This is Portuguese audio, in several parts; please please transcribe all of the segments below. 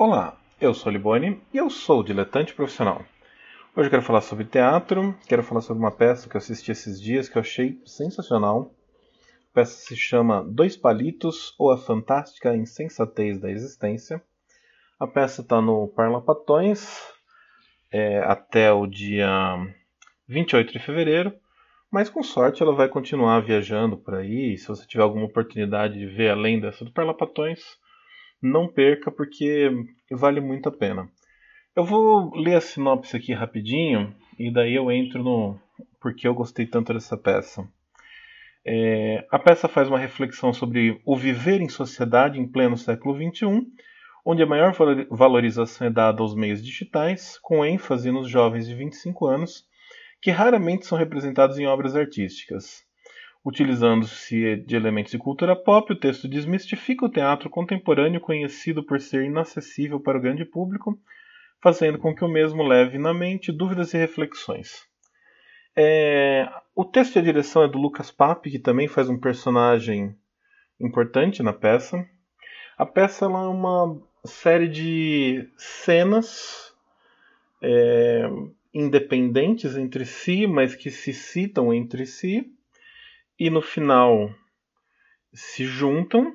Olá, eu sou Liboni e eu sou diletante profissional. Hoje eu quero falar sobre teatro, quero falar sobre uma peça que eu assisti esses dias que eu achei sensacional. A peça se chama Dois Palitos ou A Fantástica Insensatez da Existência. A peça está no Parlapatões é, até o dia 28 de fevereiro, mas com sorte ela vai continuar viajando por aí. Se você tiver alguma oportunidade de ver além dessa do Parlapatões, não perca porque vale muito a pena. Eu vou ler a sinopse aqui rapidinho e daí eu entro no porque eu gostei tanto dessa peça. É, a peça faz uma reflexão sobre o viver em sociedade em pleno século XXI, onde a maior valorização é dada aos meios digitais, com ênfase nos jovens de 25 anos, que raramente são representados em obras artísticas. Utilizando-se de elementos de cultura pop, o texto desmistifica o teatro contemporâneo conhecido por ser inacessível para o grande público, fazendo com que o mesmo leve na mente dúvidas e reflexões. É... O texto e a direção é do Lucas Pape, que também faz um personagem importante na peça. A peça é uma série de cenas é... independentes entre si, mas que se citam entre si e no final se juntam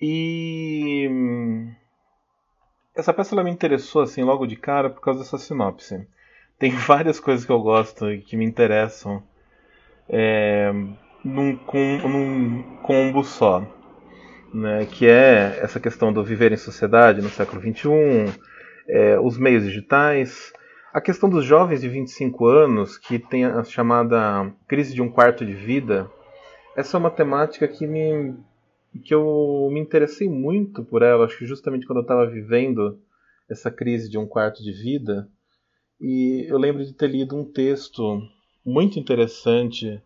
e essa peça ela me interessou assim logo de cara por causa dessa sinopse. Tem várias coisas que eu gosto e que me interessam é, num, com, num combo só, né? Que é essa questão do viver em sociedade no século XXI, é, os meios digitais, a questão dos jovens de 25 anos, que tem a chamada crise de um quarto de vida, essa é uma temática que me que eu me interessei muito por ela, acho que justamente quando eu estava vivendo essa crise de um quarto de vida, e eu lembro de ter lido um texto muito interessante,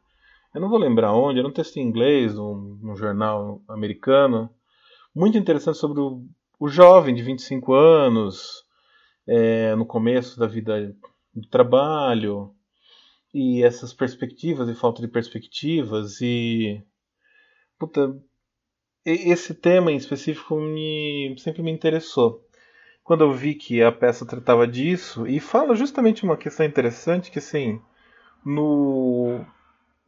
eu não vou lembrar onde, era um texto em inglês, um, um jornal americano, muito interessante sobre o, o jovem de 25 anos, é, no começo da vida de trabalho e essas perspectivas e falta de perspectivas e puta, esse tema em específico me sempre me interessou. Quando eu vi que a peça tratava disso e fala justamente uma questão interessante que assim no,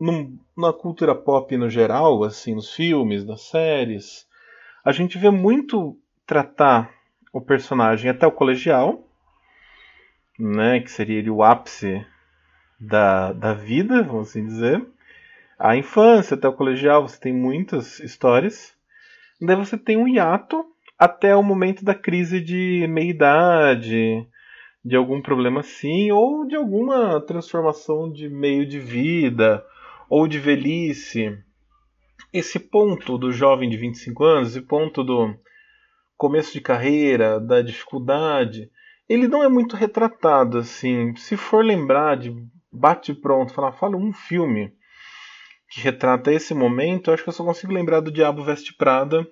no na cultura pop no geral assim nos filmes nas séries a gente vê muito tratar o personagem até o colegial né, que seria o ápice da, da vida, vamos assim dizer. A infância até o colegial você tem muitas histórias. Daí você tem um hiato até o momento da crise de meia-idade, de algum problema assim, ou de alguma transformação de meio de vida, ou de velhice. Esse ponto do jovem de 25 anos, esse ponto do começo de carreira, da dificuldade, ele não é muito retratado assim. Se for lembrar de bate pronto, falar, fala um filme que retrata esse momento, eu acho que eu só consigo lembrar do Diabo Veste Prada,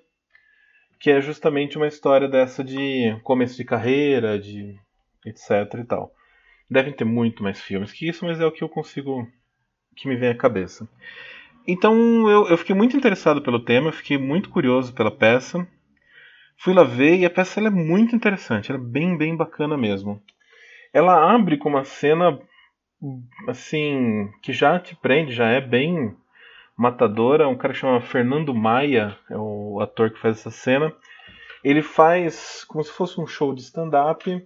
que é justamente uma história dessa de começo de carreira, de etc e tal. Devem ter muito mais filmes que isso, mas é o que eu consigo que me vem à cabeça. Então eu, eu fiquei muito interessado pelo tema, fiquei muito curioso pela peça. Fui lá ver e a peça é muito interessante, ela é bem, bem bacana mesmo. Ela abre com uma cena assim que já te prende, já é bem matadora. Um cara que chama Fernando Maia, é o ator que faz essa cena. Ele faz como se fosse um show de stand-up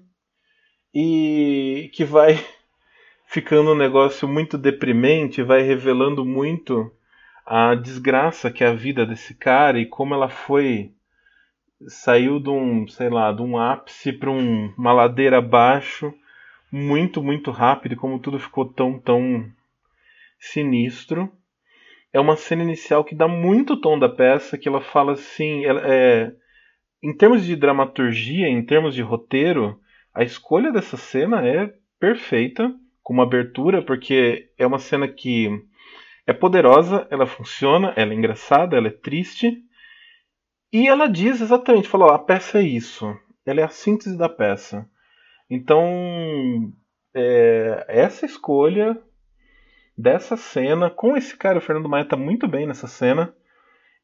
e que vai ficando um negócio muito deprimente, vai revelando muito a desgraça que é a vida desse cara e como ela foi saiu de um, sei lá, de um ápice para um, uma ladeira abaixo muito, muito rápido, como tudo ficou tão, tão sinistro. É uma cena inicial que dá muito tom da peça, que ela fala assim, ela, é, em termos de dramaturgia, em termos de roteiro, a escolha dessa cena é perfeita, como abertura, porque é uma cena que é poderosa, ela funciona, ela é engraçada, ela é triste, e ela diz exatamente, falou, a peça é isso. Ela é a síntese da peça. Então, é, essa escolha dessa cena, com esse cara, o Fernando Maia tá muito bem nessa cena.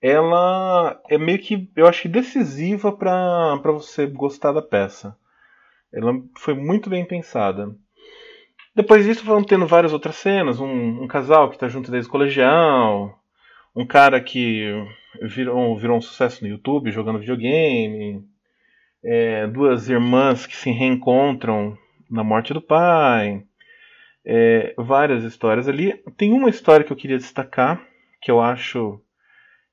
ela é meio que, eu acho decisiva para você gostar da peça. Ela foi muito bem pensada. Depois disso vão tendo várias outras cenas, um, um casal que está junto desde o colegial, um cara que virou, virou um sucesso no YouTube jogando videogame, é, duas irmãs que se reencontram na morte do pai, é, várias histórias ali. Tem uma história que eu queria destacar, que eu acho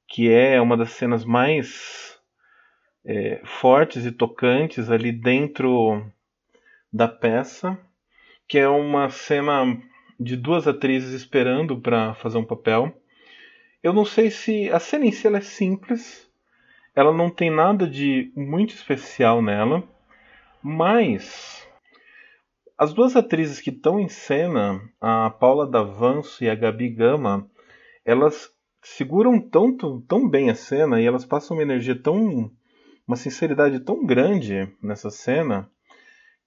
que é uma das cenas mais é, fortes e tocantes ali dentro da peça, que é uma cena de duas atrizes esperando para fazer um papel. Eu não sei se a cena em si é simples, ela não tem nada de muito especial nela, mas as duas atrizes que estão em cena, a Paula Davanço e a Gabi Gama, elas seguram tanto, tão bem a cena e elas passam uma energia tão. uma sinceridade tão grande nessa cena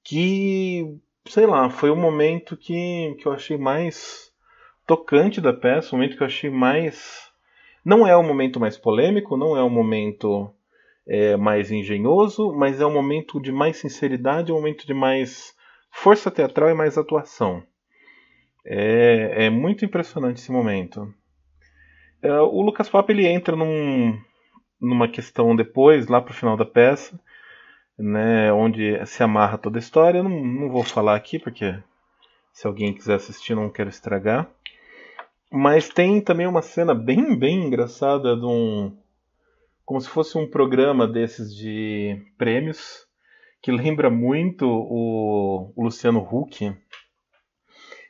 que, sei lá, foi o momento que, que eu achei mais tocante da peça, o momento que eu achei mais. Não é o momento mais polêmico, não é o momento é, mais engenhoso, mas é um momento de mais sinceridade, um momento de mais força teatral e mais atuação. É, é muito impressionante esse momento. É, o Lucas Papo ele entra num, numa questão depois, lá pro final da peça, né, onde se amarra toda a história. Eu não, não vou falar aqui, porque se alguém quiser assistir, não quero estragar. Mas tem também uma cena bem, bem engraçada de um. Como se fosse um programa desses de prêmios, que lembra muito o, o Luciano Huck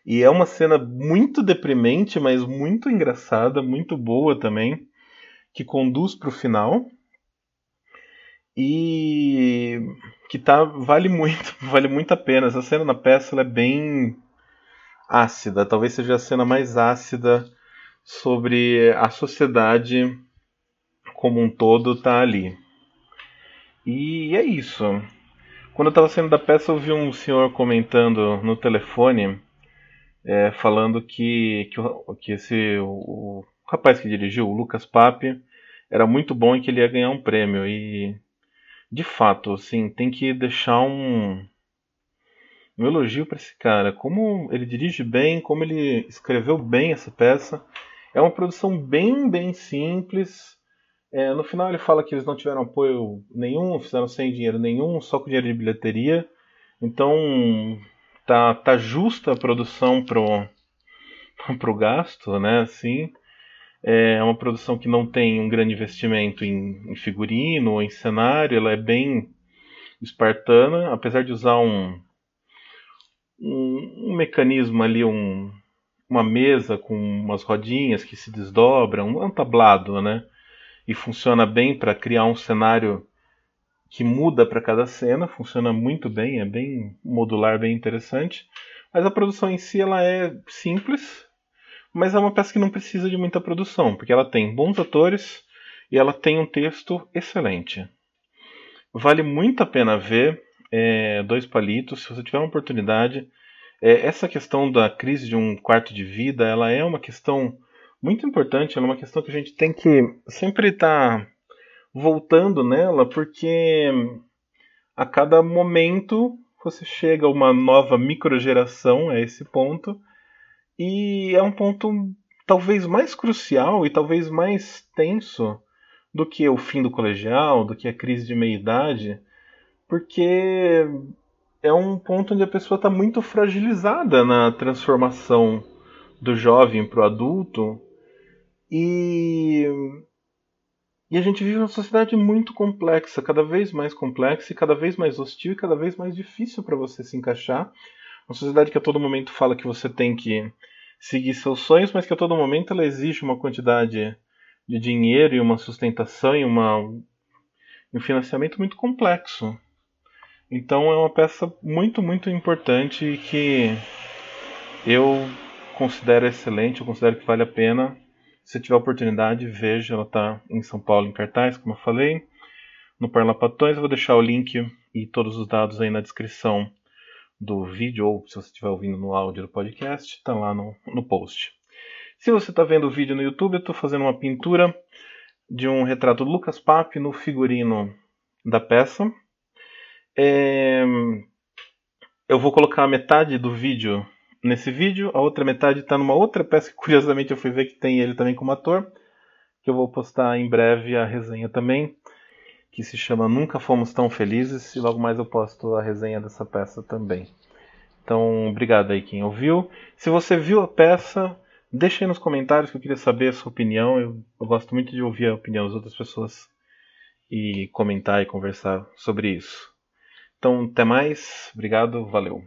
e é uma cena muito deprimente, mas muito engraçada, muito boa também, que conduz para o final. E que tá vale muito, vale muito a pena. Essa cena na peça é bem ácida, talvez seja a cena mais ácida sobre a sociedade como um todo tá ali. E é isso. Quando eu estava saindo da peça, eu vi um senhor comentando no telefone é, falando que, que, que esse, o, o, rapaz que dirigiu, o Lucas Pape, era muito bom e que ele ia ganhar um prêmio. E, de fato, assim, tem que deixar um, um elogio para esse cara. Como ele dirige bem, como ele escreveu bem essa peça. É uma produção bem, bem simples. É, no final ele fala que eles não tiveram apoio nenhum, fizeram sem dinheiro nenhum, só com dinheiro de bilheteria. Então tá, tá justa a produção pro, pro gasto, né? Assim, é uma produção que não tem um grande investimento em, em figurino ou em cenário, ela é bem espartana, apesar de usar um, um, um mecanismo ali, um, uma mesa com umas rodinhas que se desdobram, um tablado, né? E funciona bem para criar um cenário que muda para cada cena, funciona muito bem, é bem modular, bem interessante. Mas a produção em si ela é simples, mas é uma peça que não precisa de muita produção, porque ela tem bons atores e ela tem um texto excelente. Vale muito a pena ver é, Dois Palitos, se você tiver uma oportunidade. É, essa questão da crise de um quarto de vida, ela é uma questão muito importante, ela é uma questão que a gente tem que sempre estar tá voltando nela, porque a cada momento você chega a uma nova microgeração a esse ponto, e é um ponto talvez mais crucial e talvez mais tenso do que o fim do colegial, do que a crise de meia-idade, porque é um ponto onde a pessoa está muito fragilizada na transformação do jovem para o adulto e e a gente vive uma sociedade muito complexa, cada vez mais complexa e cada vez mais hostil e cada vez mais difícil para você se encaixar. Uma sociedade que a todo momento fala que você tem que seguir seus sonhos, mas que a todo momento ela exige uma quantidade de dinheiro e uma sustentação e uma, um financiamento muito complexo. Então é uma peça muito, muito importante e que eu considero excelente, eu considero que vale a pena se tiver oportunidade, veja, ela está em São Paulo em cartaz, como eu falei. No Parlapatões, eu vou deixar o link e todos os dados aí na descrição do vídeo, ou se você estiver ouvindo no áudio do podcast, está lá no, no post. Se você está vendo o vídeo no YouTube, eu estou fazendo uma pintura de um retrato do Lucas Pape no figurino da peça. É... Eu vou colocar metade do vídeo nesse vídeo, a outra metade está numa outra peça que curiosamente eu fui ver que tem ele também como ator, que eu vou postar em breve a resenha também, que se chama Nunca Fomos Tão Felizes, e logo mais eu posto a resenha dessa peça também. Então, obrigado aí quem ouviu. Se você viu a peça, deixa aí nos comentários que eu queria saber a sua opinião. Eu, eu gosto muito de ouvir a opinião das outras pessoas e comentar e conversar sobre isso. Então, até mais. Obrigado. Valeu.